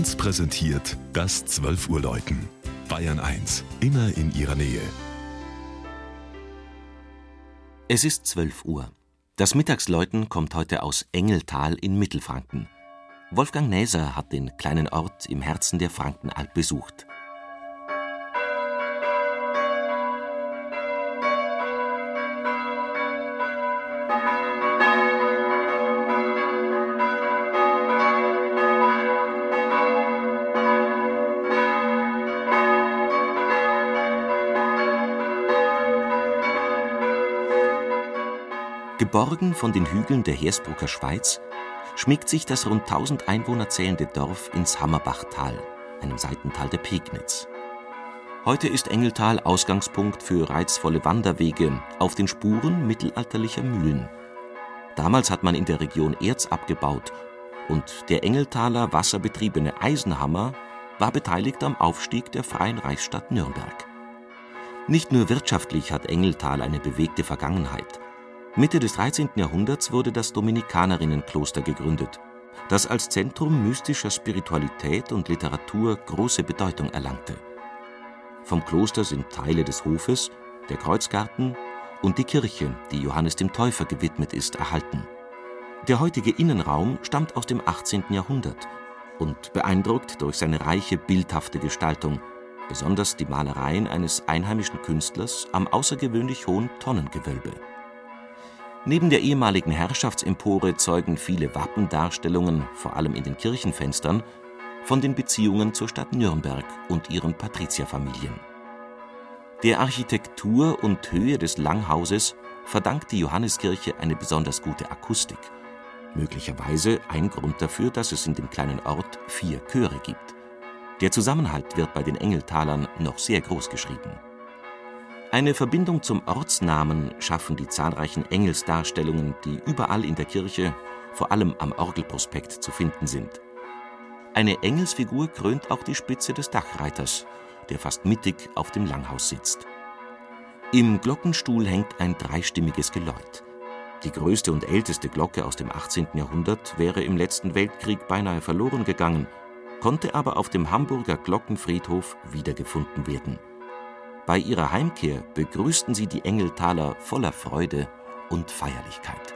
1 präsentiert das 12 Uhr Läuten. Bayern 1, immer in ihrer Nähe. Es ist 12 Uhr. Das Mittagsläuten kommt heute aus Engeltal in Mittelfranken. Wolfgang Näser hat den kleinen Ort im Herzen der Frankenalb besucht. Geborgen von den Hügeln der Hersbrucker Schweiz schmiegt sich das rund 1000 Einwohner zählende Dorf ins Hammerbachtal, einem Seitental der Pegnitz. Heute ist Engeltal Ausgangspunkt für reizvolle Wanderwege auf den Spuren mittelalterlicher Mühlen. Damals hat man in der Region Erz abgebaut und der Engeltaler wasserbetriebene Eisenhammer war beteiligt am Aufstieg der Freien Reichsstadt Nürnberg. Nicht nur wirtschaftlich hat Engeltal eine bewegte Vergangenheit. Mitte des 13. Jahrhunderts wurde das Dominikanerinnenkloster gegründet, das als Zentrum mystischer Spiritualität und Literatur große Bedeutung erlangte. Vom Kloster sind Teile des Hofes, der Kreuzgarten und die Kirche, die Johannes dem Täufer gewidmet ist, erhalten. Der heutige Innenraum stammt aus dem 18. Jahrhundert und beeindruckt durch seine reiche bildhafte Gestaltung, besonders die Malereien eines einheimischen Künstlers am außergewöhnlich hohen Tonnengewölbe. Neben der ehemaligen Herrschaftsempore zeugen viele Wappendarstellungen, vor allem in den Kirchenfenstern, von den Beziehungen zur Stadt Nürnberg und ihren Patrizierfamilien. Der Architektur und Höhe des Langhauses verdankt die Johanneskirche eine besonders gute Akustik. Möglicherweise ein Grund dafür, dass es in dem kleinen Ort vier Chöre gibt. Der Zusammenhalt wird bei den Engeltalern noch sehr groß geschrieben. Eine Verbindung zum Ortsnamen schaffen die zahlreichen Engelsdarstellungen, die überall in der Kirche, vor allem am Orgelprospekt, zu finden sind. Eine Engelsfigur krönt auch die Spitze des Dachreiters, der fast mittig auf dem Langhaus sitzt. Im Glockenstuhl hängt ein dreistimmiges Geläut. Die größte und älteste Glocke aus dem 18. Jahrhundert wäre im letzten Weltkrieg beinahe verloren gegangen, konnte aber auf dem Hamburger Glockenfriedhof wiedergefunden werden. Bei ihrer Heimkehr begrüßten sie die Engeltaler voller Freude und Feierlichkeit